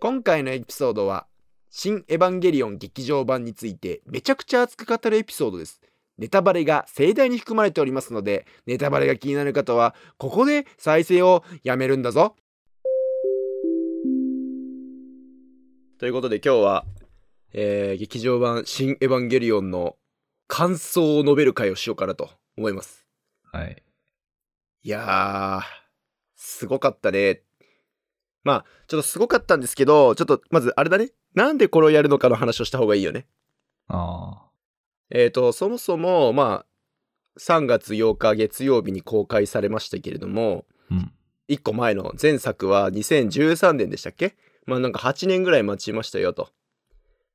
今回のエピソードは「新エヴァンゲリオン劇場版」についてめちゃくちゃ熱く語るエピソードです。ネタバレが盛大に含まれておりますのでネタバレが気になる方はここで再生をやめるんだぞ。ということで今日は、えー劇場版「新エヴァンゲリオン」の感想を述べる回をしようかなと思います。はい。いやー、すごかったね。まあ、ちょっとすごかったんですけど、ちょっとまずあれだね。なんでこれをやるのかの話をした方がいいよね。あえーと、そもそも、まあ、3月8日月曜日に公開されましたけれども、あ。うん。1個前の前作は2013年でしたっけ？まあなんか8年ぐらい待ちましたよと。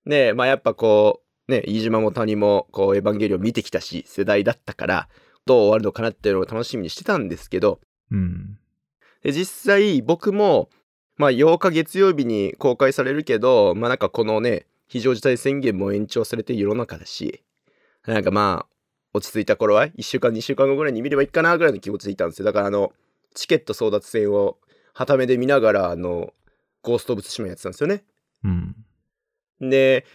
で、まあやっぱこう、ね、飯島も谷もこうエヴァンゲリオン見てきたし、世代だったから、どう終わるのかなっていうのを楽しみにしてたんですけど、うん。で実際僕も、まあ、8日月曜日に公開されるけどまあなんかこのね非常事態宣言も延長されて世の中だしなんかまあ落ち着いた頃は1週間2週間後ぐらいに見ればいいかなぐらいの気持ちでいたんですよだからあのチケット争奪戦をはためで見ながらあのゴースト・オブ・ツシマやってたんですよねうん。で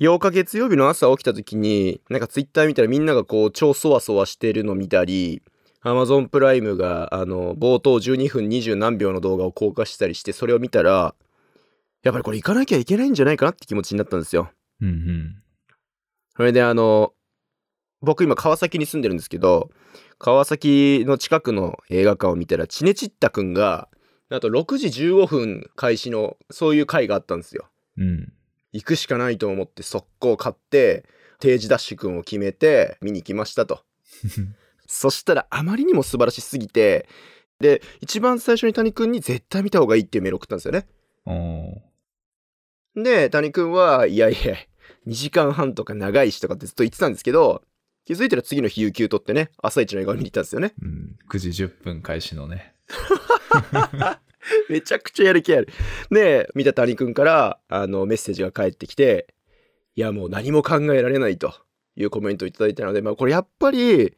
8日月曜日の朝起きた時になんかツイッター見たらみんながこう超そわそわしてるの見たり Amazon プライムがあの冒頭12分20何秒の動画を公開したりしてそれを見たらやっぱりこれ行かなきゃいけないんじゃないかなって気持ちになったんですよ。うんうん。それであの僕今川崎に住んでるんですけど川崎の近くの映画館を見たらチネチッタくんがあと6時15分開始のそういう回があったんですよ。うん。行くしかないと思って速攻買って定時ダッシュくんを決めて見に来ましたと そしたらあまりにも素晴らしすぎてで一番最初に谷くんに絶対見た方がいいっていうメール送ったんですよねで谷くんはいやいや2時間半とか長いしとかってずっと言ってたんですけど気づいたら次の日有給取ってね朝一の映画を見に行ったんですよねうん。9時10分開始のね。めちゃくちゃやる気ある。で、見た谷くんからあのメッセージが返ってきて、いやもう何も考えられないというコメントをいただいたので、まあこれやっぱり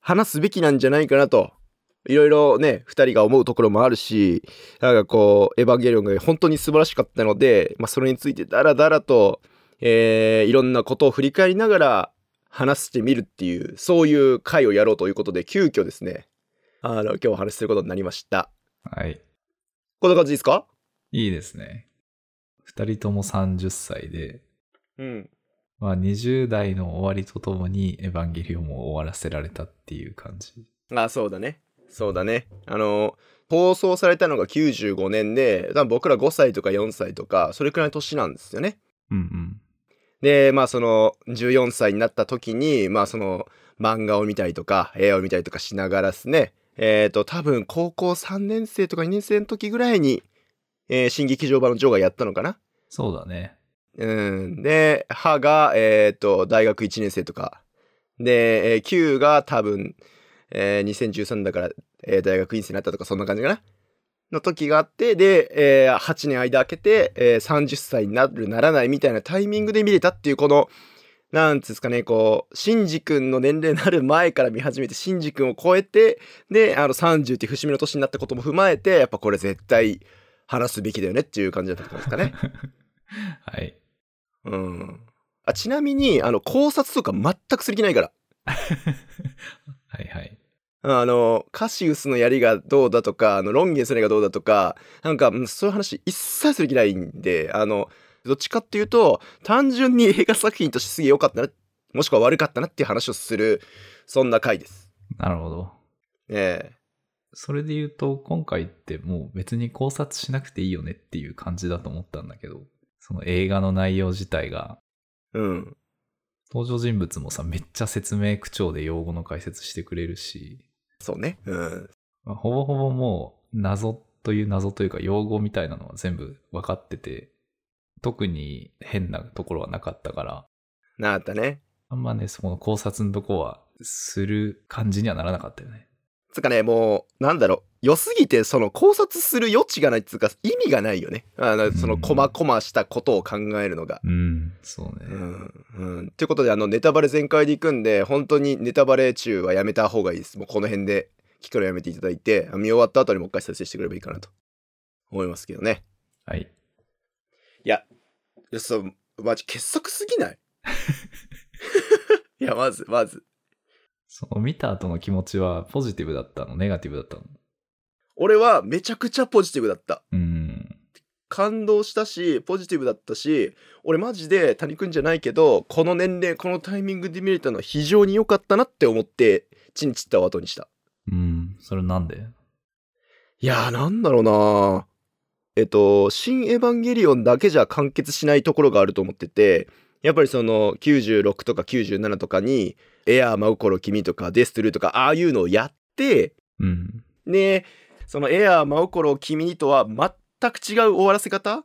話すべきなんじゃないかなと。いろいろね、二人が思うところもあるし、なんかこう、エヴァンゲリオンが本当に素晴らしかったので、まあそれについてダラダラと、えーいろんなことを振り返りながら話してみるっていう、そういう回をやろうということで、急遽ですね、あの、今日お話しすることになりました。はい。こんな感じですか？いいですね。二人とも30歳で、うん。まあ20代の終わりとともにエヴァンゲリオンも終わらせられたっていう感じ。あ、そうだね。そうだね。あの、放送されたのが95年で、多分僕ら5歳とか4歳とか、それくらいの年なんですよね。うんうん。で、まあその14歳になった時に、まあその漫画を見たりとか、映画を見たりとかしながらですね、えっ、と、多分高校3年生とか2年生の時ぐらいに、えー新劇場版のジョーがやったのかな？そうだね。うん。で、歯が、えっ、と、大学1年生とか。で、えー、9が多分、えー2013だから、えー大学院生になったとか、そんな感じかな？の時があって、で、えー8年間空けて、えー30歳になる、ならないみたいなタイミングで見れたっていう、この、なんつうんですかね、こう、シンジ君の年齢になる前から見始めて、シンジ君を超えて、で、あの、30っていう節目の年になったことも踏まえて、やっぱこれ絶対話すべきだよねっていう感じだったんですかね。はい。うん。あちなみに、あの、考察とか全くする気ないから。はいはい。あの、カシウスの槍がどうだとか、あの、ロンゲンスの槍がどうだとか、なんか、うんそういう話一切する気ないんで、あの、どっちかっていうと、単純に映画作品としてすげえ良かったな、もしくは悪かったなっていう話をする、そんな回です。なるほど。えそれで言うと、今回ってもう別に考察しなくていいよねっていう感じだと思ったんだけど、その映画の内容自体が、えうん。登場人物もさ、めっちゃ説明口調で用語の解説してくれるし、そうね。うん。まあほぼほぼもう謎という謎というか用語みたいなのは全部分かってて、特に変なところはなかったから、なったね。あんまね、そこの考察のとこはする感じにはならなかったよね。つうかね、もう、なんだろう。良すぎて、その考察する余地がないっつうか、意味がないよね。あの、その、うんこまこましたことを考えるのが。うん、そうね。うん。うん。ということで、あの、ネタバレ全開でいくんで、本当にネタバレ中はやめた方がいいです。もうこの辺で聞くのやめていただいて、見終わった後にもう一回再生してくればいいかなと思いますけどね。はい。いや、いやそう、マジ傑作すぎない？いや、まず、まず。その見た後の気持ちはポジティブだったの？ネガティブだったの？俺はめちゃくちゃポジティブだった。うん。感動したし、ポジティブだったし、俺マジで谷くんじゃないけど、この年齢、このタイミングで見れたのは非常に良かったなって思って、チンチッタを後にした。うん。それなんで？いやー、なんだろうなえっと、新エヴァンゲリオンだけじゃ完結しないところがあると思ってて、やっぱりその96とか97とかに、エアー、真心、君とか、デストゥルーとか、ああいうのをやって、うん。で、そのエアー、真心、君にとは全く違う終わらせ方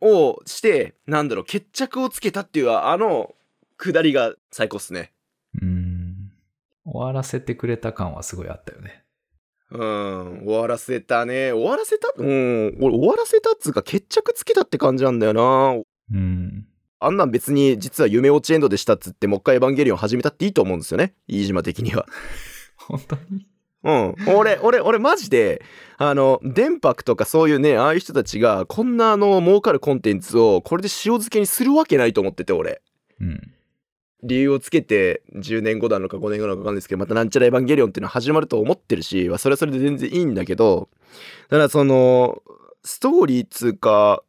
をして、なんだろう、決着をつけたっていうあの、下りが最高っすね。うん。終わらせてくれた感はすごいあったよね。うん、終わらせたね。終わらせた？うん、俺終わらせたっつうか決着つけたって感じなんだよな。うん。あんなん別に実は夢落ちエンドでしたっつってもう一回エヴァンゲリオン始めたっていいと思うんですよね。飯島的には。本当に？うん。俺、俺、俺マジで、あの、電白とかそういうね、ああいう人たちがこんなあの儲かるコンテンツをこれで塩漬けにするわけないと思ってて俺。うん。理由をつけて10年後なのか5年後なのか分かんないですけどまたなんちゃらエヴァンゲリオンっていうのは始まると思ってるしまあそれはそれで全然いいんだけどただそのストーリーっつうか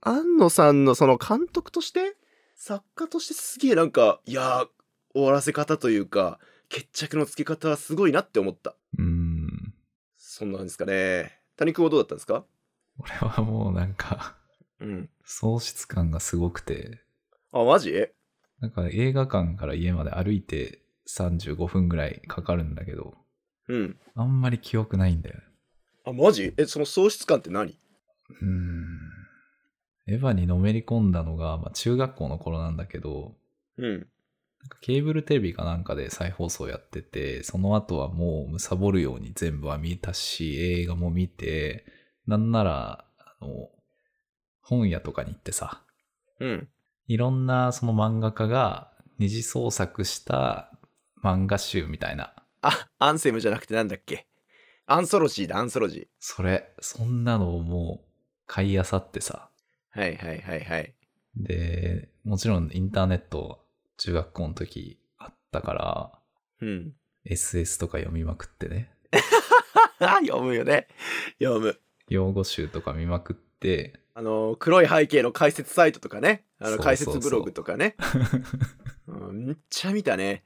庵野さんのその監督として作家としてすげえなんかいやー終わらせ方というか決着のつけ方はすごいなって思った。うん。そんなんですかね。谷君はどうだったんですか？俺はもうなんか、うん。喪失感がすごくて、あマジ？なんか映画館から家まで歩いて35分ぐらいかかるんだけど、うん。あんまり記憶ないんだよ。あマジ？えその喪失感って何？うん。エヴァにのめり込んだのが、まあ、中学校の頃なんだけど、うん。なんかケーブルテレビかなんかで再放送やってて、その後はもう貪るように全部は見たし、映画も見て、なんなら、あの、本屋とかに行ってさ、うんいろんなその漫画家が二次創作した漫画集みたいな。あアンセムじゃなくてなんだっけ？アンソロジーだアンソロジーそれ、そんなのをもう買い漁ってさ。はいはいはいはい。で、もちろんインターネット中学校の時あったから、うん。SS とか読みまくってね。読むよね。読む。用語集とか見まくって、あの、黒い背景の解説サイトとかね。あの、解説ブログとかね。うん、めっちゃ見たね。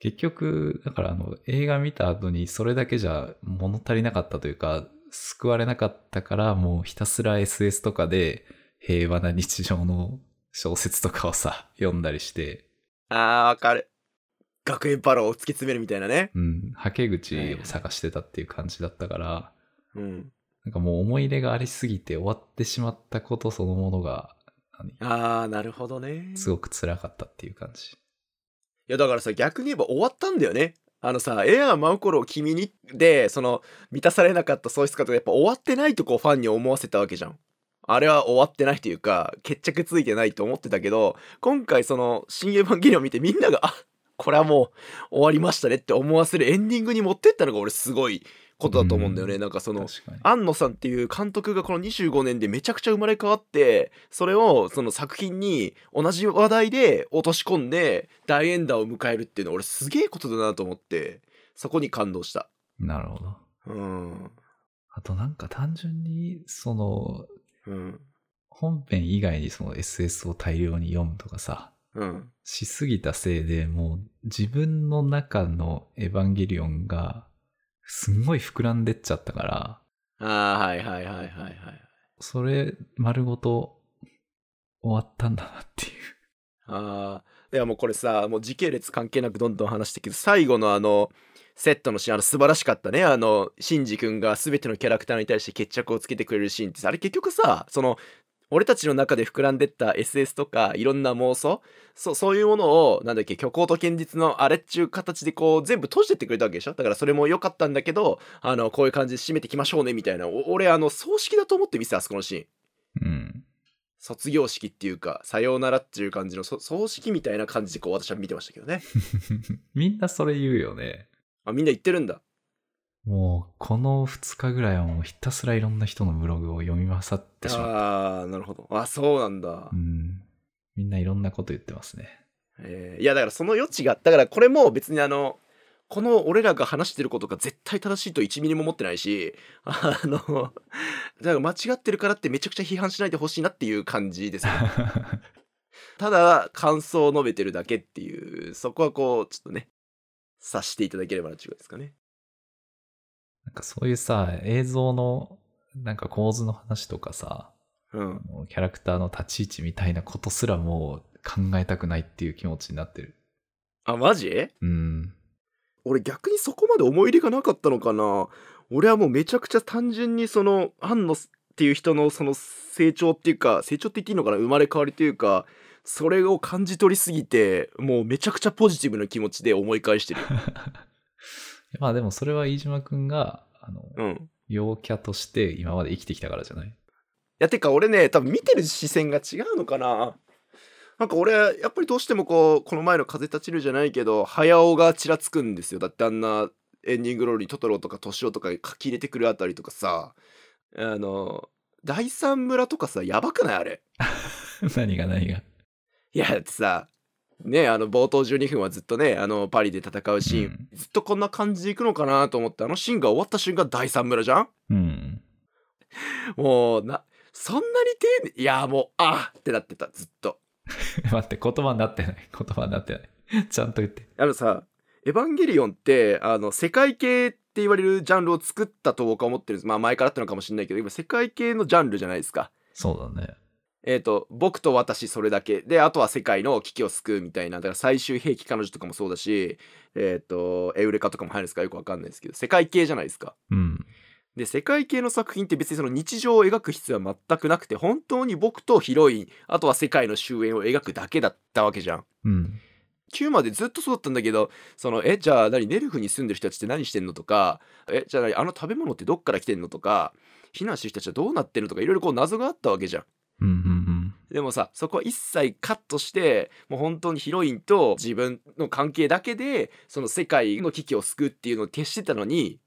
結局、だからあの映画見た後にそれだけじゃ物足りなかったというか、救われなかったからもうひたすら SS とかで平和な日常の小説とかをさ、読んだりして、あー、わかる。学園パロを突き詰めるみたいなね。うん、はけ口を探してたっていう感じだったから、うん。なんかもう思い入れがありすぎて終わってしまったことそのものが、何？あー、なるほどね。すごく辛かったっていう感じ。いやだからさ逆に言えば終わったんだよねあのさ「エアー舞う頃君に」でその満たされなかった喪失感とかやっぱ終わってないとこうファンに思わせたわけじゃんあれは終わってないというか決着ついてないと思ってたけど今回その「新エヴァンゲリオン」見てみんながあこれはもう終わりましたねって思わせるエンディングに持ってったのが俺すごいことだと思うんだよね、うん。なんかその。庵野さんっていう監督がこの25年でめちゃくちゃ生まれ変わってそれをその作品に同じ話題で落とし込んで大エンダーを迎えるっていうのは俺すげえことだなと思ってそこに感動した。なるほど。うん。あとなんか単純に、その、うん。本編以外にその SS を大量に読むとかさ、うん。しすぎたせいでもう自分の中のエヴァンゲリオンがすんごい膨らんでっちゃったから、ああはいはいはいはいはいそれ丸ごと終わったんだなっていう。ああいやもうこれさもう時系列関係なくどんどん話してけど最後のあのセットのシーンあの素晴らしかったねあのシンジ君が全てのキャラクターに対して決着をつけてくれるシーンってさあれ結局さその俺たちの中で膨らんでった SS とかいろんな妄想？そうそういうものをなんだっけ虚構と現実のあれっちゅう形でこう全部閉じてってくれたわけでしょ？だからそれも良かったんだけどあのこういう感じで締めていきましょうねみたいなお俺あの葬式だと思って見せたあそこのシーンうん。卒業式っていうかさようならっていう感じのそ葬式みたいな感じでこう私は見てましたけどね みんなそれ言うよね。あ、みんな言ってるんだ。もう、この2日ぐらいはもうひたすらいろんな人のブログを読み漁ってしまった。ああ、なるほど。あ、そうなんだう。ん。みんないろんなこと言ってますね。えーいや、だからその余地が、だからこれも別にあの、この俺らが話してることが絶対正しいと1ミリも思ってないし、あの、だから間違ってるからってめちゃくちゃ批判しないでほしいなっていう感じですよ。ただ、感想を述べてるだけっていう、そこはこう、ちょっとね、察していただければなっていうことですかね。なんかそういうさ、映像のなんか構図の話とかさ、うん。キャラクターの立ち位置みたいなことすらもう考えたくないっていう気持ちになってる。あ、マジ？うん。俺逆にそこまで思い入れがなかったのかな俺はもうめちゃくちゃ単純にその庵野っていう人のその成長っていうか成長って言っていいのかな？生まれ変わりというかそれを感じ取りすぎてもうめちゃくちゃポジティブな気持ちで思い返してる まあでもそれは飯島くんが、あの、うん。い陽キャとして今まで生きてきたからじゃない？やてか俺ね多分見てる視線が違うのかな。なんか俺やっぱりどうしてもこうこの前の「風立ちぬ」じゃないけど早尾がちらつくんですよ。だってあんなエンディングロールにトトロとかトシオとか書き入れてくるあたりとかさ。あの第三村とかさやばくない？あれ。何が何が？いやだってさねあの冒頭12分はずっとねあのパリで戦うシーン、うんずっとこんな感じでいくのかなと思ってあのシーンが終わった瞬間第三村じゃん？うん。もうなそんなに丁寧いやもうあーってなってたずっと 待って、言葉になってない。言葉になってない。ちゃんと言って。あのさ「エヴァンゲリオン」ってあの世界系って言われるジャンルを作ったと僕は思ってるんですまあ前からあったのかもしれないけど今世界系のジャンルじゃないですかそうだね。えっ、と僕と私それだけであとは世界の危機を救うみたいなだから最終兵器彼女とかもそうだしえっ、とエウレカとかも入るんですか？よくわかんないですけど世界系じゃないですかうん。で世界系の作品って別にその日常を描く必要は全くなくて本当に僕とヒロインあとは世界の終焉を描くだけだったわけじゃんうん。9までずっとそうだったんだけどそのえじゃあ何ネルフに住んでる人たちって何してんのとかえじゃあ何あの食べ物ってどっから来てんのとか避難してる人たちはどうなってんのとかいろいろこう謎があったわけじゃん。でもさそこは一切カットしてもう本当にヒロインと自分の関係だけでその世界の危機を救うっていうのを消してたのに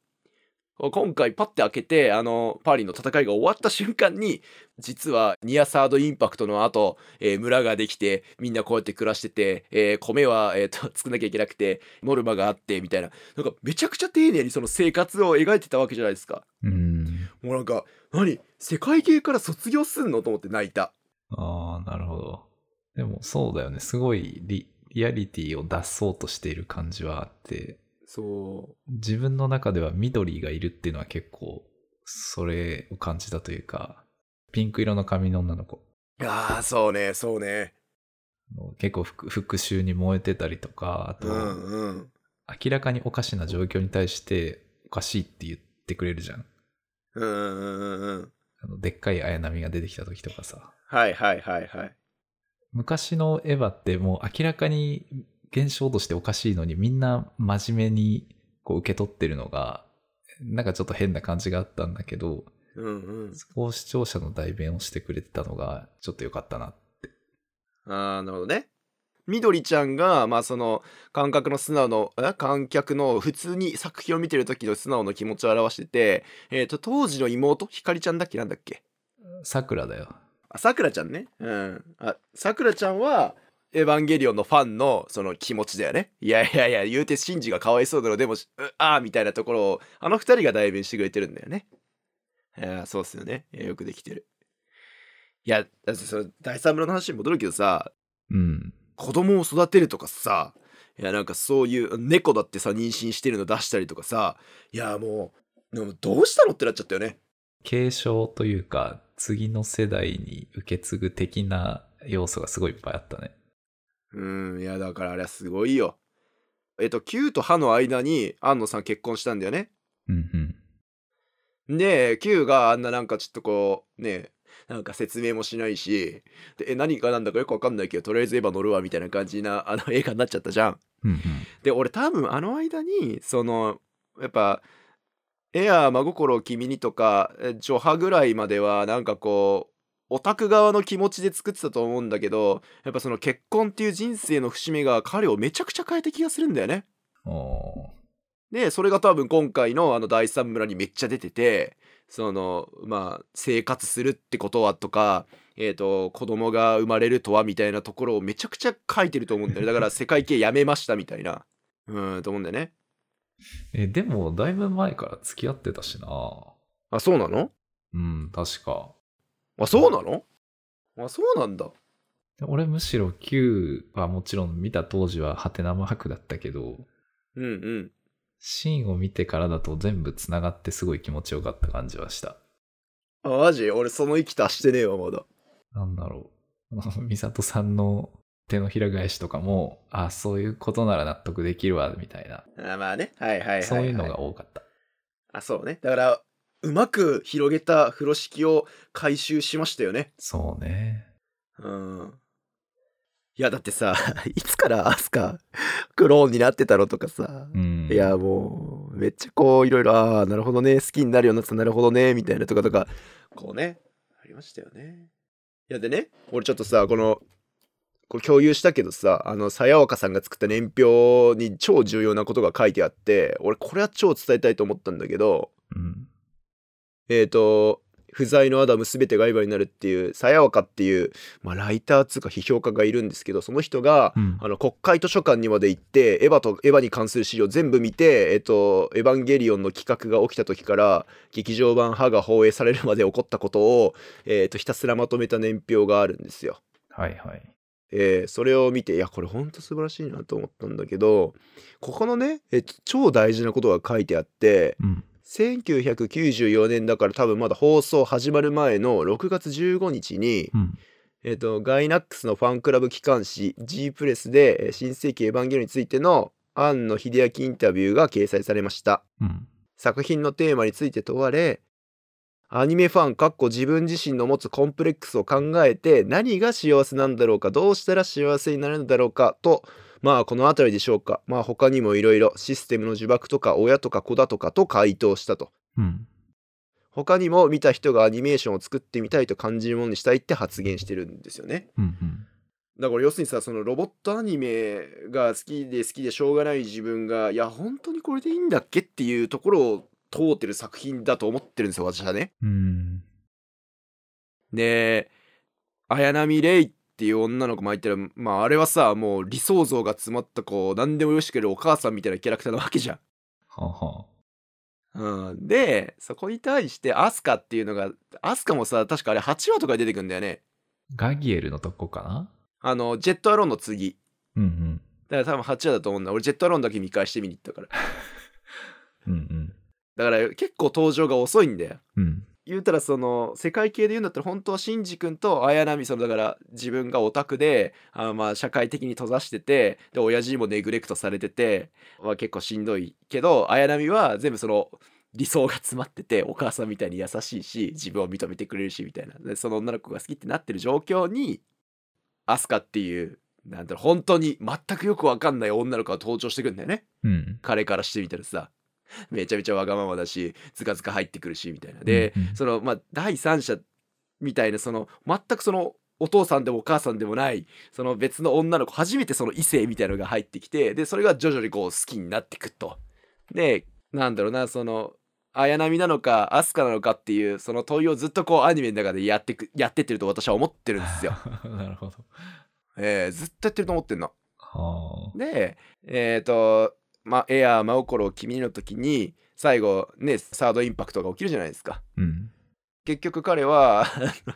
今回パッて開けてあのパリの戦いが終わった瞬間に実はニアサードインパクトの後、えー村ができてみんなこうやって暮らしてて、えー米は、えーと作んなきゃいけなくてノルマがあってみたいな。なんかめちゃくちゃ丁寧にその生活を描いてたわけじゃないですか。うん。もうなんか何？世界系から卒業すんの？と思って泣いたああ、なるほど。でもそうだよね。すごいリリアリティを出そうとしている感じはあって、そう自分の中では緑がいるっていうのは結構、それを感じたというか、ピンク色の髪の女の子。ああそうねそうね結構復復讐に燃えてたりとか、あと、うんうん明らかにおかしな状況に対しておかしいって言ってくれるじゃん。うんうんうんうんあのでっかい綾波が出てきた時とかさ。はいはいはいはい。昔のエヴァってもう明らかに現象としておかしいのにみんな真面目にこう受け取ってるのがなんかちょっと変な感じがあったんだけどうんうん。そこを視聴者の代弁をしてくれてたのがちょっと良かったなああなるほどね。みどりちゃんがまあその感覚の素直のえ？観客の普通に作品を見てる時の素直な気持ちを表しててえっ、と当時の妹？ひかりちゃんだっけ？なんだっけ？さくらだよあさくらちゃんね。うん。あさくらちゃんはエヴァンゲリオンのファンのその気持ちだよね。いやいやいや言うてシンジがかわいそうだろでもうあーみたいなところをあの二人が代弁してくれてるんだよね。いやそうっすよね。よくできてる。いやだってその第三村の話に戻るけどさうん。子供を育てるとかさいやなんかそういう猫だってさ妊娠してるの出したりとかさいやもうでもどうしたのってなっちゃったよね。継承というか次の世代に受け継ぐ的な要素がすごいいっぱいあったね。うんいやだからあれはすごいよ。えっと Q と歯の間に安野さん結婚したんだよね。うんうん。で Q があんななんかちょっとこうねなんか説明もしないしでえ何が何だかよくわかんないけどとりあえずエヴァ乗るわみたいな感じなあの映画になっちゃったじゃん。うんうん。で俺多分あの間にそのやっぱ「エアー真心を君に」とかえ「ジョハ」ぐらいまではなんかこうオタク側の気持ちで作ってたと思うんだけどやっぱその結婚っていう人生の節目が彼をめちゃくちゃ変えた気がするんだよね。でそれが多分今回のあの第三村にめっちゃ出ててそのまあ生活するってことはとかえっ、と子供が生まれるとはみたいなところをめちゃくちゃ書いてると思うんだよね。だから世界系やめましたみたいな。うんと思うんだよねえ、でも、だいぶ前から付き合ってたしな。あそうなの？うん、確か。あそうなの？あそうなんだで俺むしろ Q はもちろん見た当時はハテナマークだったけど、うんうんシーンを見てからだと全部繋がってすごい気持ちよかった感じはした。あマジ？俺その息足してねえわまだなんだろう。美里さんの手のひら返しとかも、あ、そういうことなら納得できるわ、みたいな。あまあねはいはいはい、はい、そういうのが多かった。あそうねだからうまく広げた風呂敷を回収しましたよねそうね。うんいやだってさ いつからアスカクローンになってたのとかさ、うん。いやもうめっちゃこういろいろああなるほどね好きになるようになったなるほどねみたいなとかとかこうねありましたよねいやでね俺ちょっとさこのこれ共有したけどさあのさやわかさんが作った年表に超重要なことが書いてあって俺これは超伝えたいと思ったんだけどうん。えっ、と不在のアダム全てがエヴァになるっていうさやわかっていう、まあ、ライターつうか批評家がいるんですけどその人が、うんあの国会図書館にまで行ってエヴァとエヴァに関する資料全部見て、えっと「エヴァンゲリオン」の企画が起きた時から劇場版「歯」が放映されるまで起こったことを、えっとひたすらまとめた年表があるんですよ。はいはい。えーそれを見ていやこれほんと素晴らしいなと思ったんだけどここのね、え超大事なことが書いてあってうん。1994年だから多分まだ放送始まる前の6月15日に、うん。えっとガイナックスのファンクラブ機関誌 G プレスでえー新世紀エヴァンゲリオンについての庵野秀明インタビューが掲載されましたうん。作品のテーマについて問われアニメファンかっこ自分自身の持つコンプレックスを考えて何が幸せなんだろうかどうしたら幸せになるんだろうかとまあこの辺りでしょうかまあ他にもいろいろシステムの呪縛とか親とか子だとかと回答したとうん。他にも見た人がアニメーションを作ってみたいと感じるものにしたいって発言してるんですよねうん。うん。だから要するにさそのロボットアニメが好きで好きでしょうがない自分がいや本当にこれでいいんだっけっていうところを通ってる作品だと思ってるんですよ私はね。うん。で綾波レイっていう女の子もいたらまああれはさもう理想像が詰まったこう何でもよしくれるお母さんみたいなキャラクターなわけじゃん。はあはうん、でそこに対してアスカっていうのがアスカもさ確かあれ8話とかで出てくんだよね。ガギエルのとこかな？あのジェットアローンの次。うんうん。だから多分8話だと思うんだ俺ジェットアローンだけ見返して見に行ったから。うんうん。だから結構登場が遅いんだよ。うん。言うたらその世界系で言うんだったら本当はシンジ君と綾波そのだから自分がオタクであまあ社会的に閉ざしててで親父にもネグレクトされてて、まあ、結構しんどいけど綾波は全部その理想が詰まっててお母さんみたいに優しいし自分を認めてくれるしみたいなでその女の子が好きってなってる状況にアスカっていうなんだろう本当に全くよくわかんない女の子が登場してくるんだよね。うん。彼からしてみたらさ めちゃめちゃわがままだしずかずか入ってくるしみたいな。で、うんうん。そのまあ第三者みたいなその全くそのお父さんでもお母さんでもないその別の女の子初めてその異性みたいなのが入ってきてでそれが徐々にこう好きになってくと。でなんだろうなその綾波なのかアスカなのかっていうその問いをずっとこうアニメの中でやってくやってってると私は思ってるんですよ、なるほど。えーずっとやってると思ってんの。はあ。でえっ、とまエアー真心君にの時に最後ねサードインパクトが起きるじゃないですかうん。結局彼は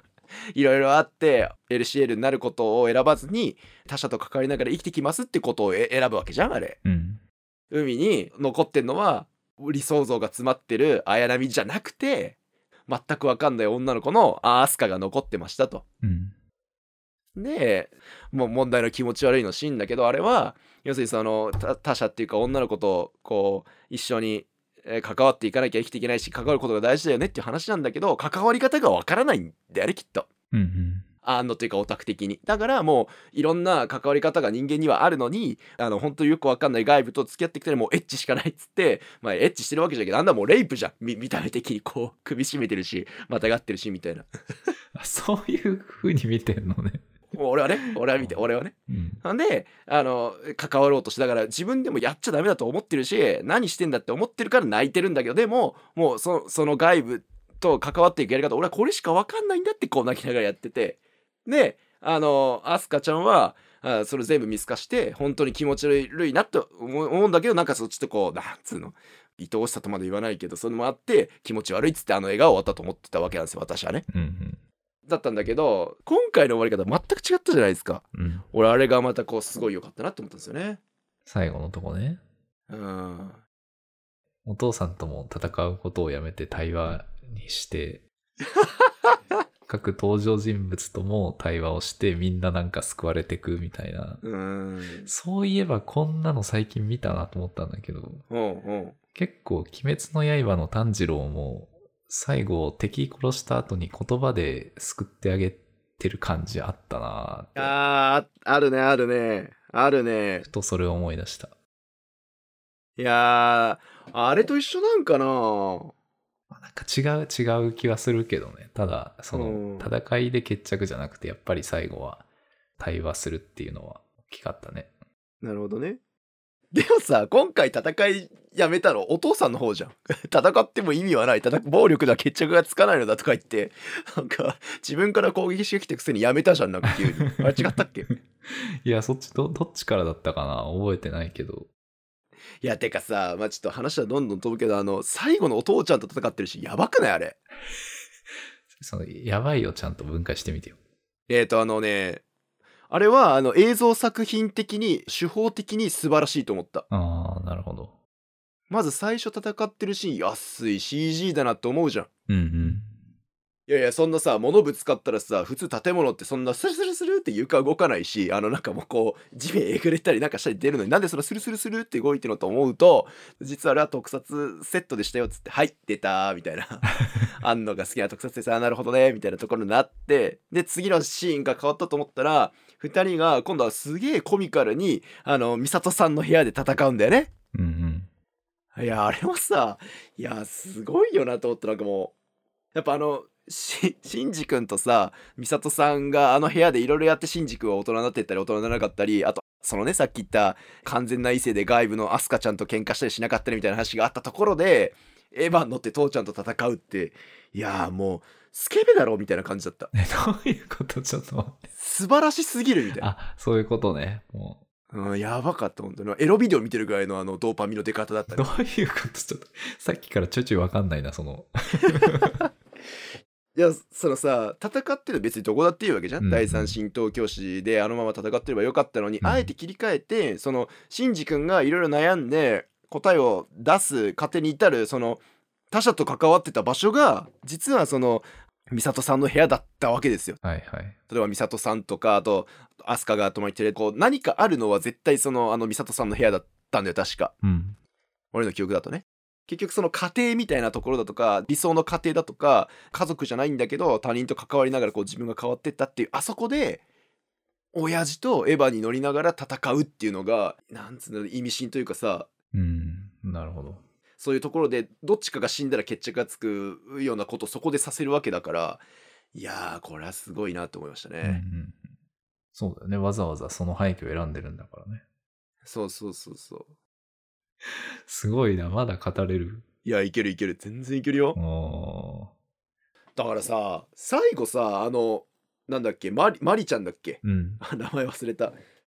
いろいろあって LCL になることを選ばずに他者と関わりながら生きてきますってことをえ選ぶわけじゃんあれうん。海に残ってんのは理想像が詰まってる綾波じゃなくて全く分かんない女の子のアースカが残ってましたとうん。でもう問題の気持ち悪いのシーンだけどあれは要するにその他他者っていうか女の子とこう一緒にえー関わっていかなきゃ生きていけないし関わることが大事だよねっていう話なんだけど関わり方がわからないんだよねきっと。うんうん。あんのというかオタク的にだからもういろんな関わり方が人間にはあるのにあの本当によくわかんない外部と付き合ってきたらもうエッチしかないっつってまあエッチしてるわけじゃけどあんなもうレイプじゃん見見た目的にこう首絞めてるしまたがってるしみたいな あそういう風に見てんのね。俺はね俺は見て俺はねうん。なんであの関わろうとしだから自分でもやっちゃダメだと思ってるし何してんだって思ってるから泣いてるんだけどでももうそその外部と関わっていくやり方俺はこれしか分かんないんだってこう泣きながらやっててであのアスカちゃんはあそれ全部見透かして本当に気持ち悪いなって思うんだけどなんかそうちとこうなんつうの愛おしさとまで言わないけどそれもあって気持ち悪いっつってあの笑顔終わったと思ってたわけなんですよ私はね。うんだったんだけど今回の終わり方全く違ったじゃないですか。うん。うん。俺あれがまたこうすごい良かったなって思ったんですよね。最後のとこね。うん。お父さんとも戦うことをやめて対話にして、各登場人物とも対話をしてみんななんか救われてくみたいな。うん。そういえばこんなの最近見たなと思ったんだけど。結構鬼滅の刃の炭治郎も最後敵殺した後に言葉で救ってあげてる感じあったなあー、あるね、あるね。あるね。ふとそれを思い出した。いやー、あれと一緒なんかなまあなんか違う違う気はするけどね。ただ、そうんの戦いで決着じゃなくて、やっぱり最後は対話するっていうのは大きかったね。なるほどね。でもさ、今回戦いやめたのお父さんの方じゃん。戦っても意味はない。戦暴力では決着がつかないのだとか言って、なんか自分から攻撃してきたくせにやめたじゃん、なんか急に。あれ違ったっけ？いや、そっちど、どっちからだったかな？覚えてないけど。いや、てかさ、まあちょっと話はどんどん飛ぶけど、あの、最後のお父ちゃんと戦ってるし、やばくない？あれ。その、やばいをちゃんと分解してみてよ。えーと、あのね、あれは、あの、映像作品的に、手法的に素晴らしいと思った。ああ、なるほど。まず最初戦ってるシーン、安い CG だなって思うじゃん。うんうん。いやいや、そんなさ、物ぶつかったらさ、普通建物ってそんなスルスルスルって床動かないし、あのなんかもうこう、地面えぐれたりなんかしたり出るのになんでそのスルスルスルって動いてるのと思うと、実はあれは特撮セットでしたよっつって、はい、出たーみたいな。あんのが好きな特撮でさ、なるほどね、みたいなところになって、で、次のシーンが変わったと思ったら、二人が今度はすげえコミカルに、あの、ミサトさんの部屋で戦うんだよね。うんうん。いや、あれもさ、いや、すごいよなと思って、なんかもう、やっぱあの、し、シンジ君とさ、ミサトさんがあの部屋でいろいろやってシンジ君は大人になってったり大人にならなかったり、あと、そのね、さっき言った完全な異性で外部のアスカちゃんと喧嘩したりしなかったりみたいな話があったところで、エヴァン乗って父ちゃんと戦うって、いやーもう、スケベだろみたいな感じだった。え、どういうこと？ちょっと。素晴らしすぎるみたいな。あ、そういうことね。もうん、やばかった、本当に。エロビデオ見てるぐらいのあの、ドーパミンの出方だったどういうこと？ちょっと、さっきからちょいちょいわかんないな、その。いやそのさ戦ってるの別にどこだっていいわけじゃん、うん。第三神道教師であのまま戦ってればよかったのに、うん。あえて切り替えてそのシンジ君がいろいろ悩んで答えを出す過程に至るその他者と関わってた場所が実はその美里さんの部屋だったわけですよ。はいはい。例えば美里さんとかあと飛鳥が泊まりてこう何かあるのは絶対そのあの美里さんの部屋だったんだよ確か。うん。俺の記憶だとね結局その家庭みたいなところだとか理想の家庭だとか家族じゃないんだけど他人と関わりながらこう自分が変わってったっていうあそこで親父とエヴァに乗りながら戦うっていうのがなんつうの意味深というかさうん。なるほど。そういうところでどっちかが死んだら決着がつくようなことをそこでさせるわけだからいやーこれはすごいなと思いましたね、うんうん。そうだよね。わざわざその背景を選んでるんだからね。そうそうそうそうすごいな。まだ語れる。いやいけるいける全然いけるよおだからさ最後さあのなんだっけマリマリちゃんだっけ？ーうん。あ 名前忘れた。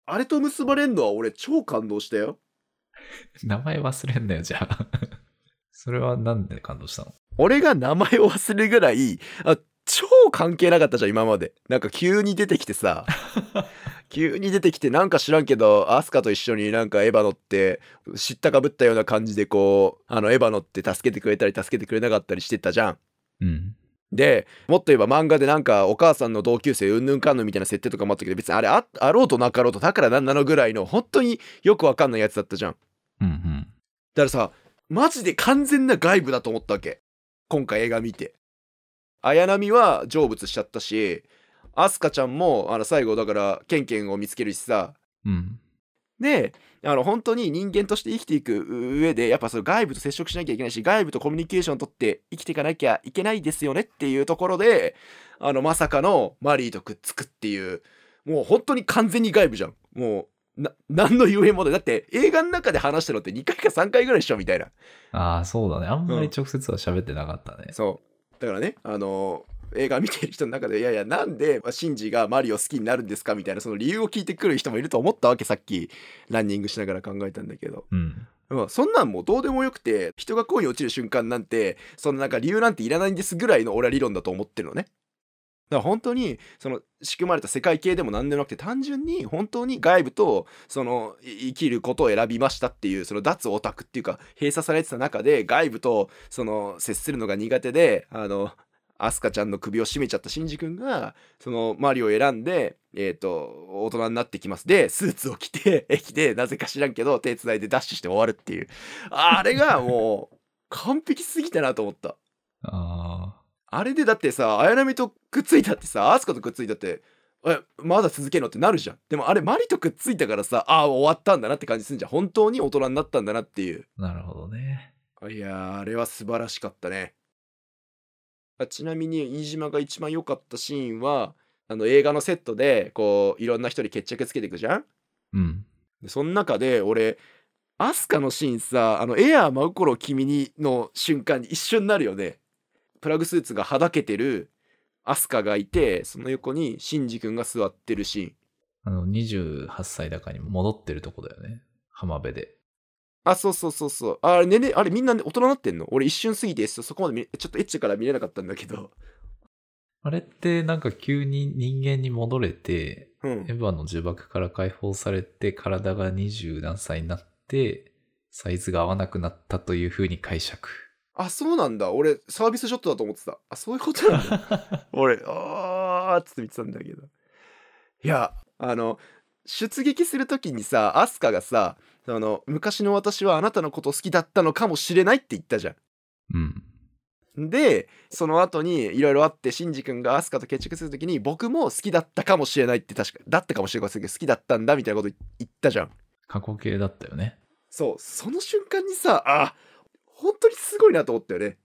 あれと結ばれんのは俺超感動したよ。名前忘れんなよ、じゃあ。それはなんで感動したの？俺が名前を忘れるぐらい、あ、超関係なかったじゃん、今まで。なんか急に出てきてさ、急に出てきてなんか知らんけど、アスカと一緒になんかエヴァ乗って、知ったかぶったような感じでこう、あのエヴァ乗って助けてくれたり助けてくれなかったりしてたじゃん。うん。で、もっと言えば漫画でなんかお母さんの同級生うんぬんかんぬんみたいな設定とかもあったけど、別にあれああろうとなかろうと、だからなんなのぐらいの本当によくわかんないやつだったじゃん。うんうん。だからさ、マジで完全な外部だと思ったわけ。今回映画見て。綾波は成仏しちゃったし、アスカちゃんも、あの、最後だから、ケンケンを見つけるしさ。うん。で、あの、本当に人間として生きていく上で、やっぱその外部と接触しなきゃいけないし、外部とコミュニケーションを取って生きていかなきゃいけないですよねっていうところで、あの、まさかのマリーとくっつくっていう、もう本当に完全に外部じゃんもうな何のゆえもないだって映画の中で話したのって2回か3回ぐらいでしょみたいなああ、そうだね。あんまり直接は喋ってなかったね。そうだからねあの映画見てる人の中でいやいやなんでまあシンジがマリオ好きになるんですかみたいなその理由を聞いてくる人もいると思ったわけさっきランニングしながら考えたんだけどうん。まあそんなんもうどうでもよくて人が恋に落ちる瞬間なんてそのなんか理由なんていらないんですぐらいの俺は理論だと思ってるのね。だから本当にその仕組まれた世界系でも何でもなくて単純に本当に外部とその生きることを選びましたっていうその脱オタクっていうか閉鎖されてた中で外部とその接するのが苦手であのアスカちゃんの首を絞めちゃったシンジ君がそのマリオを選んでえっ、と大人になってきます。でスーツを着て 駅でなぜか知らんけど手つないでダッシュして終わるっていう。あれがもう完璧すぎたなと思った。ああれでだってさ綾波とくっついたってさアスカとくっついたってえまだ続けんのってなるじゃん。でもあれマリとくっついたからさああ終わったんだなって感じするじゃん。本当に大人になったんだなっていう。あ、なるほどね。いやーあれは素晴らしかったね。あちなみに飯島が一番良かったシーンはあの映画のセットでこういろんな人に決着つけていくじゃん。うん。でその中で俺アスカのシーンさあのエアー真心君にの瞬間に一緒になるよねプラグスーツがはだけてるアスカがいてその横にシンジ君が座ってるシーンあの、28歳だかに戻ってるとこだよね。浜辺で。あそうそうそうそうあれねねあれみんな、ね、大人になってんの？俺一瞬過ぎてそそこまで見ちょっとエッチから見れなかったんだけどあれってなんか急に人間に戻れて、うんエヴァの呪縛から解放されて体が二十何歳になって、サイズが合わなくなったという風に解釈。あそうなんだ。俺サービスショットだと思ってた。あそういうことなんだ。俺あーっつって見てたんだけど。いやあの出撃する時にさアスカがさその昔の私はあなたのこと好きだったのかもしれないって言ったじゃうん。ん。でその後にいろいろあってシンジ君がアスカと決着する時に僕も好きだったかもしれないって確かだったかもしれませんけど好きだったんだみたいなこと言ったじゃん。過去形だったよね。そう。その瞬間にさあ本当にすごいなと思ったよね。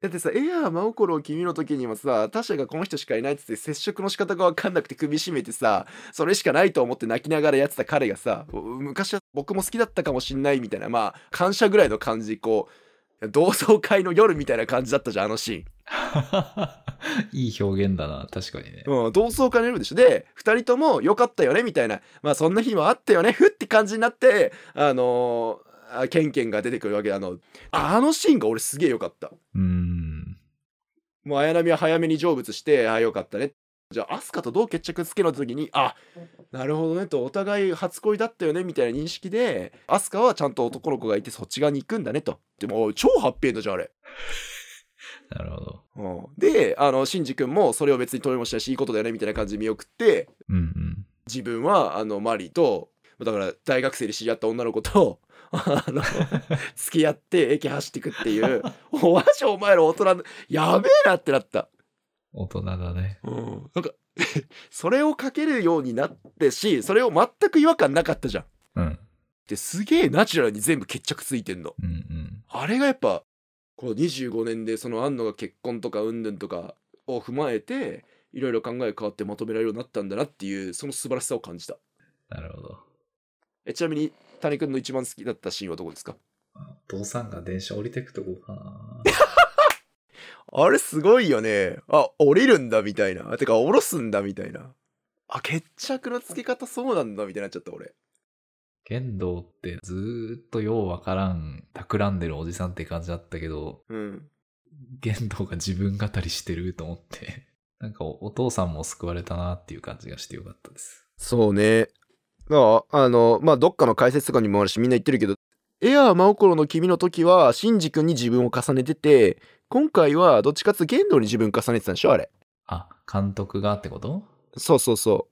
だってさ「エアー真心を君の時にもさ他者がこの人しかいないっつって接触の仕方が分かんなくて首絞めてさそれしかないと思って泣きながらやってた彼がさ昔は僕も好きだったかもしんないみたいなまあ感謝ぐらいの感じこう同窓会の夜みたいな感じだったじゃんあのシ いい表現だな、確かにね。ーン、うん、同窓会の夜でしょ。で2人とも良かったよねみたいな。まあそんな日もあったよねふって感じになってあのーあケンケンが出てくるわけであのあのシーンが俺すげえ良かったうーん。もう綾波は早めに成仏して、ああ、よかったね。じゃあ、アスカとどう決着つけろって時に、あ、なるほどねと、お互い初恋だったよね、みたいな認識で、アスカはちゃんと男の子がいて、そっち側に行くんだねと。でも、超ハッピーエンドじゃん、あれ。なるほど。うん、で、あの、シンジ君もそれを別に取りもしないし、いいことだよね、みたいな感じで見送って、うんうん。自分は、あの、マリーと、だから、大学生で知り合った女の子と、あの、付き合って駅走ってくっていう、おわしお前ら大人の、やべえなってなった。大人だね。うん、なんか それをかけるようになってしそれを全く違和感なかったじゃん。うん。ですげえナチュラルに全部決着ついてんの。うんうん。あれがやっぱこう25年でその安野が結婚とかうんぬんとかを踏まえていろいろ考え変わってまとめられるようになったんだなっていうその素晴らしさを感じた。なるほど。えちなみに谷君の一番好きだったシーンはどこですか？お父さんが電車降りてくとこかな。あれすごいよね。あ降りるんだみたいな。てか降ろすんだみたいな。あ決着のつけ方そうなんだみたいになっちゃった俺。剣道ってずーっとようわからん、企んでるおじさんって感じだったけど、うん。剣道が自分語りしてると思って、なんかおお父さんも救われたなっていう感じがしてよかったです。そうね。だから、あの、まあ、どっかの解説とかにもあるし、みんな言ってるけど、エアー真心の君の時は、シンジ君に自分を重ねてて、今回はどっちかっていうと剣道に自分重ねてたんでしょあれ。あ、監督がってこと？そうそうそ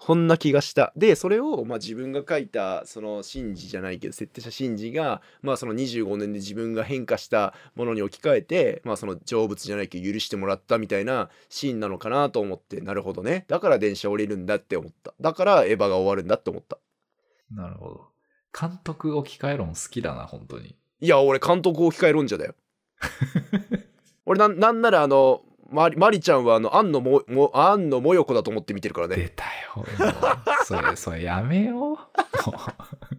う。こんな気がした。で、それを、まあ、自分が書いた、その、シンジじゃないけど、設定したシンジが、まあ、その25年で自分が変化したものに置き換えて、まあ、その、成仏じゃないけど、許してもらったみたいなシーンなのかなと思って、なるほどね。だから電車降りるんだって思った。だから、エヴァが終わるんだって思った。なるほど。監督置き換え論好きだな、本当に。いや、俺、監督置き換え論者だよ。俺なん、なんなら、あの、マリマリちゃんはあの、アンのも、も、アンのもよこだと思って見てるからね。出たよ。それ、それやめよう。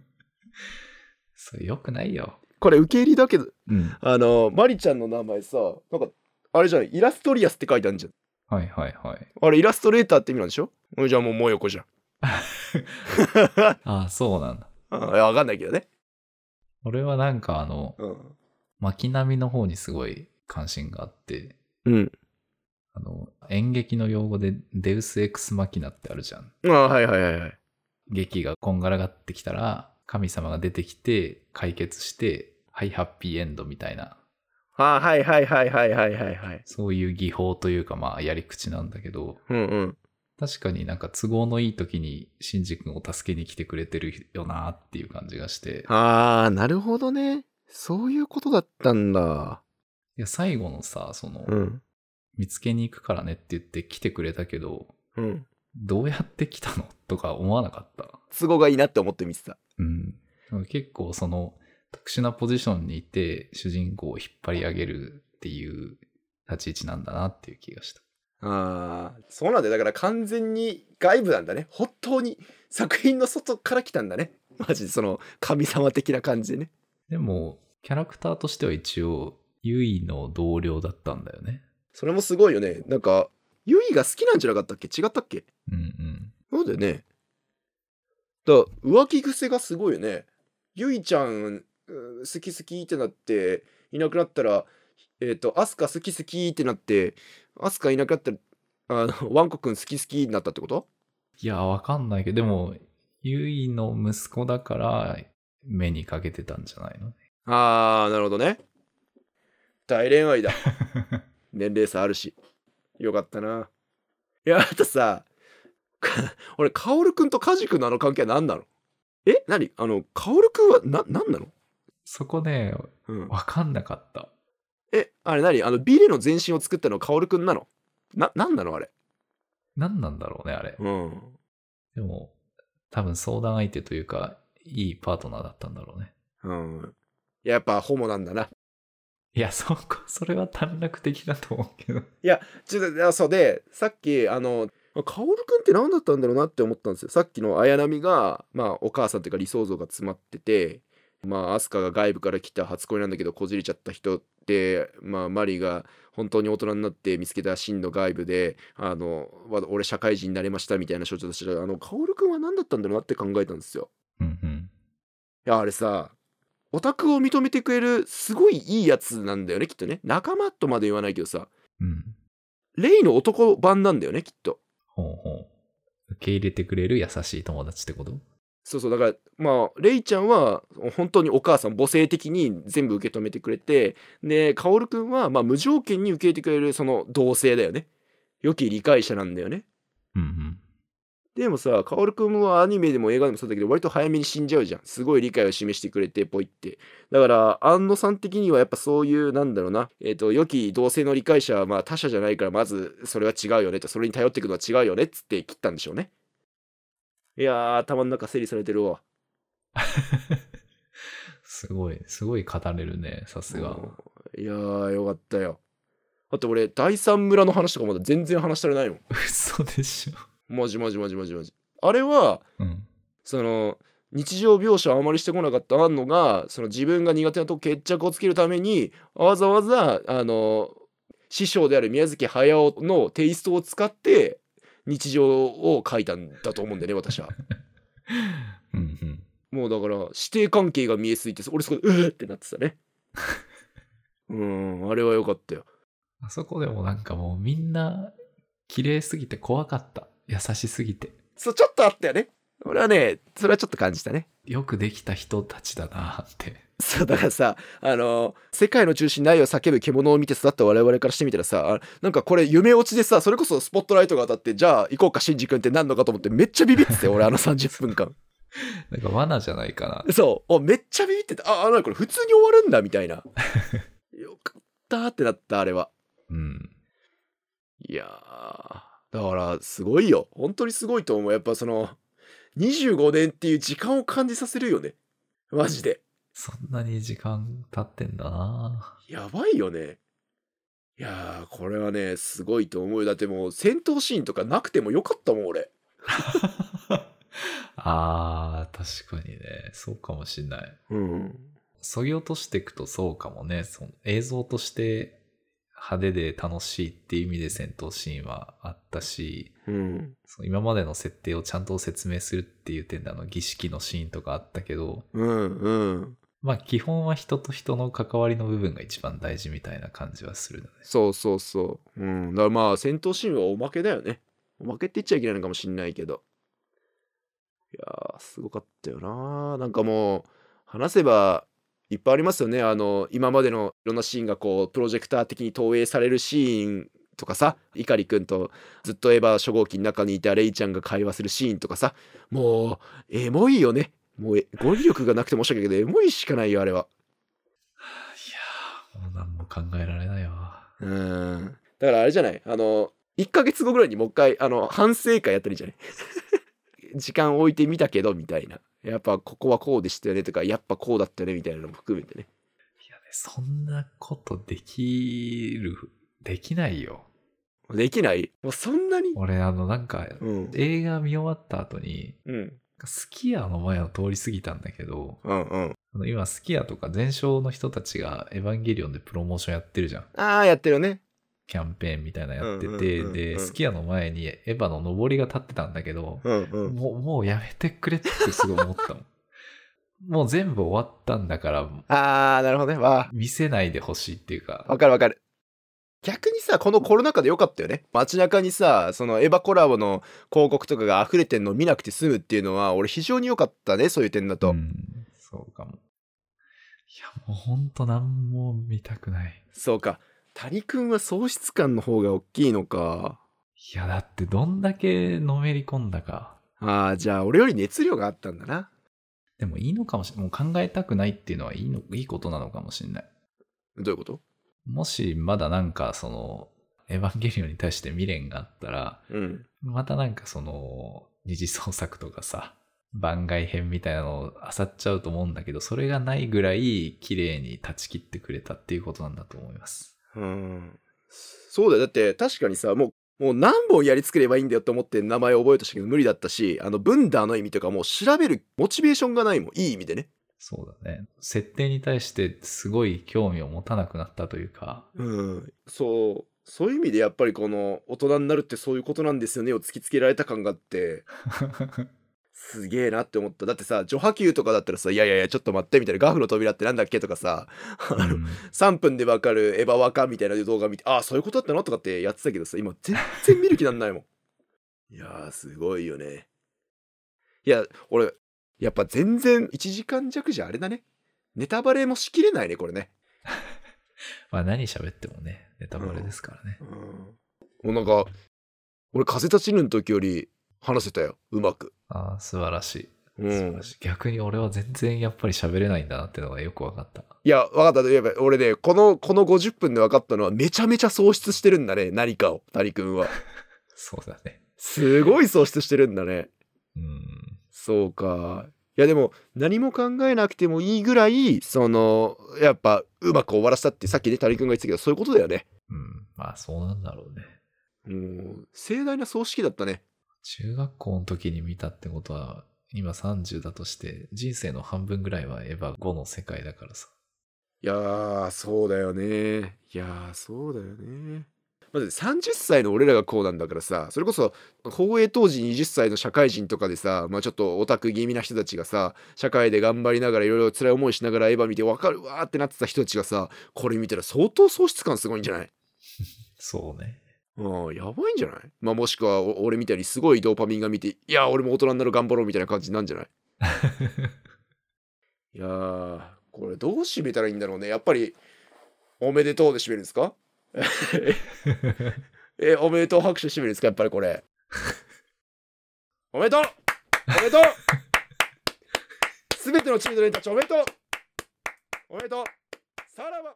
それよくないよ。これ受け入りだけど、うん。あの、マリちゃんの名前さ、なんか、あれじゃん、イラストリアスって書いてあるじゃん。はいはいはい。あれ、イラストレーターって意味なんでしょ？うんじゃあもうもよこじゃん。あ あ、そうなんだ。うんいやわかんないけどね。俺はなんかあの、うん。巻波の方にすごい関心があって、うん。あの、演劇の用語でデウスエクスマキナってあるじゃん。あはいはいはいはい。劇がこんがらがってきたら、神様が出てきて、解決して、はい、ハッピーエンドみたいな、あはいはいはいはいはいはいはい。そういう技法というか、まあ、やり口なんだけど、うんうん。確かになんか都合のいい時に、シンジ君を助けに来てくれてるよなっていう感じがして、ああ、なるほどね。そういうことだったんだ。いや、最後のさ、その、うん。見つけに行くからねって言って来てくれたけど、うん。どうやって来たのとか思わなかった？都合がいいなって思って見てた。うん。結構その特殊なポジションにいて主人公を引っ張り上げるっていう立ち位置なんだなっていう気がした。ああ、そうなんだよ。だから完全に外部なんだね。本当に作品の外から来たんだね。マジでその神様的な感じでね。でも、キャラクターとしては一応、ユイの同僚だったんだよね。それもすごいよね。なんか、ユイが好きなんじゃなかったっけ？違ったっけ？うんうん。そうだよね。だ浮気癖がすごいよね。ユイちゃん、うん好き好きってなって、いなくなったら、えっ、と、アスカ好き好きってなって、アスカいなくなったら、あの、ワンコくん好き好きになったってこと？いや、わかんないけど、でも、ユイの息子だから目にかけてたんじゃないの？あー、なるほどね。大恋愛だ。年齢差あるし。よかったな。いや、あとさ、俺、カオルくんとカジ君のあの関係は何なの？え？何？あの、カオルくんはな、何なの？そこね、うん。わかんなかった。え、あれ何？あの、ビレの全身を作ったのはカオルくんなの？な、なんなのあれ？何なんだろうね、あれ。うん。でも、多分相談相手というか、いいパートナーだったんだろうね。うん。やっぱホモなんだな。いや、そこ、それは短絡的だと思うけど。いや、ちょっと、あそうで、さっき、あの、カオルくんって何だったんだろうなって思ったんですよ。さっきの綾波が、まあ、お母さんっていうか理想像が詰まってて、まあ、アスカが外部から来た初恋なんだけど、こじれちゃった人って、まあ、マリが本当に大人になって見つけた真の外部で、あの、わ俺社会人になれましたみたいな象徴として、あの、カオルくんは何だったんだろうなって考えたんですよ。うんうん。いや、あれさ、オタクを認めてくれる、すごいいいやつなんだよね、きっとね。仲間とまで言わないけどさ、うん。レイの男版なんだよね、きっと。ほうほう。受け入れてくれる優しい友達ってこと？そうそう、だから、まあ、レイちゃんは、本当にお母さん、母性的に全部受け止めてくれて、で、カオルくんは、まあ、無条件に受け入れてくれる、その、同性だよね。良き理解者なんだよね。うんうん。でもさ、カオルくんはアニメでも映画でもそうだけど、割と早めに死んじゃうじゃん。すごい理解を示してくれて、ぽいって。だから、安野さん的にはやっぱそういう、なんだろうな、えっ、と、良き同性の理解者は、まあ他者じゃないから、まずそれは違うよねと、それに頼っていくのは違うよねっつって切ったんでしょうね。いやー、頭の中整理されてるわ。すごい、すごい語れるね、さすが。うんいやー、よかったよ。だって俺、第三村の話とかまだ全然話してないもん。嘘でしょ。マジマジマジマジマジ。あれは、うん。その日常描写をあまりしてこなかった安野がその自分が苦手なとこ決着をつけるためにわざわざあの師匠である宮崎駿のテイストを使って日常を書いたんだと思うんだよね私は。うんうん。もうだから師弟関係が見えすぎて俺そこでうーってなってたね。うんあれは良かったよ。あそこでもなんかもうみんな綺麗すぎて怖かった。優しすぎて。そうちょっとあったよね。俺はねそれはちょっと感じたね。よくできた人たちだなって。そうだからさあの世界の中心に愛を叫ぶ獣を見て育った我々からしてみたらさあなんかこれ夢落ちでさそれこそスポットライトが当たってじゃあ行こうかシンジ君ってなんのかと思ってめっちゃビビってたよ俺あの30分間なんか罠じゃないかな。そうおめっちゃビビってたああなんかこれ普通に終わるんだみたいな よかったってなったあれはうん。いやーだからすごいよ本当にすごいと思うやっぱその25年っていう時間を感じさせるよねマジでそんなに時間経ってんだなやばいよねいやー、これはね、すごいと思うよ。だってもう戦闘シーンとかなくてもよかったもん、俺。あー、確かにね。そうかもしんない。うん。そぎ落としていくとそうかもね。その映像として派手で楽しいっていう意味で戦闘シーンはあったし、うん。その今までの設定をちゃんと説明するっていう点であの儀式のシーンとかあったけど、うん。うん。まあ基本は人と人の関わりの部分が一番大事みたいな感じはするのね。そうそうそう。うん。だからまあ、戦闘シーンはおまけだよね。おまけって言っちゃいけないのかもしんないけど。いやー、すごかったよななんかもう、話せば、いっぱいありますよね。あの、今までのいろんなシーンがこう、プロジェクター的に投影されるシーンとかさ、碇くんとずっとエヴァ初号機の中にいたレイちゃんが会話するシーンとかさ、もう、エモいよね。もうえ、語彙力がなくて申し訳ないけど、エモいしかないよ、あれは。いやー、もう何も考えられないわ。うん。だからあれじゃない？あの、1ヶ月後ぐらいにもう一回、あの、反省会やったらいいんじゃない？時間置いてみたけど、みたいな。やっぱここはこうでしたよねとか、やっぱこうだったよね、みたいなのも含めてね。いやね、そんなことできる、できないよ。できない？もうそんなに？俺、あの、なんか、うん。映画見終わった後に、うん。スキヤの前を通り過ぎたんだけど、うんうん。今、スキヤとか全勝の人たちがエヴァンゲリオンでプロモーションやってるじゃん。ああ、やってるね。キャンペーンみたいなのやってて、で、スキヤの前にエヴァの上りが立ってたんだけど、うんうん。もう、もうやめてくれってすごい思ったもん。もう全部終わったんだから、ああ、なるほどね。わ見せないでほしいっていうかあ、わ、かるわかる。逆にさ、このコロナ禍でよかったよね。街中にさ、そのエヴァコラボの広告とかが溢れてんのを見なくて済むっていうのは、俺非常に良かったね、そういう点だと。うん、そうかも。いや、もうほんと何も見たくない。そうか。谷くんは喪失感の方が大きいのか。いや、だってどんだけのめり込んだか。ああ、じゃあ俺より熱量があったんだな。でもいいのかもしれない。もう考えたくないっていうのはいいの、いいことなのかもしれない。どういうこと？もしまだなんかその、エヴァンゲリオンに対して未練があったら、うん。またなんかその、二次創作とかさ、番外編みたいなのを漁っちゃうと思うんだけど、それがないぐらい綺麗に断ち切ってくれたっていうことなんだと思います。うん。そうだよ。だって確かにさ、もう、もう何本やり作ればいいんだよと思って名前覚えたけど無理だったし、あの、ブンダーの意味とかもう調べるモチベーションがないもん。いい意味でね。そうだね。設定に対してすごい興味を持たなくなったというか、うん。そう。そういう意味でやっぱりこの大人になるってそういうことなんですよねを突きつけられた感があって、すげえなって思った。だってさ、序波球とかだったらさ、いやいやいや、ちょっと待ってみたいな、ガフの扉ってなんだっけとかさ、あのうん3分でわかるエヴァワカみたいな動画見て、ああ、そういうことだったのとかってやってたけどさ、今全然見る気なんないもん。いやー、すごいよね。いや、俺、やっぱ全然1時間弱じゃあれだね。ネタバレもしきれないね、これね。まあ何喋ってもね、ネタバレですからね。もうなんか、俺、風立ちぬの時より話せたよ、うまく。ああ、素晴らしい。うん素晴ら。しい逆に俺は全然やっぱり喋れないんだなっていうのがよく分かった。いや、わかった。やっぱ俺ね、この、この50分で分かったのは、めちゃめちゃ喪失してるんだね、何かを、谷くんは。そうだね。すごい喪失してるんだね。うん。そうか。いやでも何も考えなくてもいいぐらいそのやっぱうまく終わらせたってさっきね谷君が言ってたけどそういうことだよね。うん。まあそうなんだろうね。もう盛大な葬式だったね。中学校の時に見たってことは、今30だとして、人生の半分ぐらいはエヴァ5の世界だからさ。いやーそうだよね。いやーそうだよね。まず30歳の俺らがこうなんだからさそれこそ放映当時20歳の社会人とかでさまあちょっとオタク気味な人たちがさ社会で頑張りながらいろいろ辛い思いしながらエヴァ見て分かるわーってなってた人たちがさこれ見たら相当喪失感すごいんじゃない？そうね。うん、やばいんじゃない？まあもしくはお俺みたいにすごいドーパミンが見て、いや、俺も大人になる頑張ろうみたいな感じなんじゃない？いやー、これどう締めたらいいんだろうね。やっぱり、おめでとうで締めるんですか？え、おめでとう拍手で締めるんですか？やっぱりこれ。おめでとう！おめでとう！すべてのチームの連たちおめでとう！おめでとう！さらば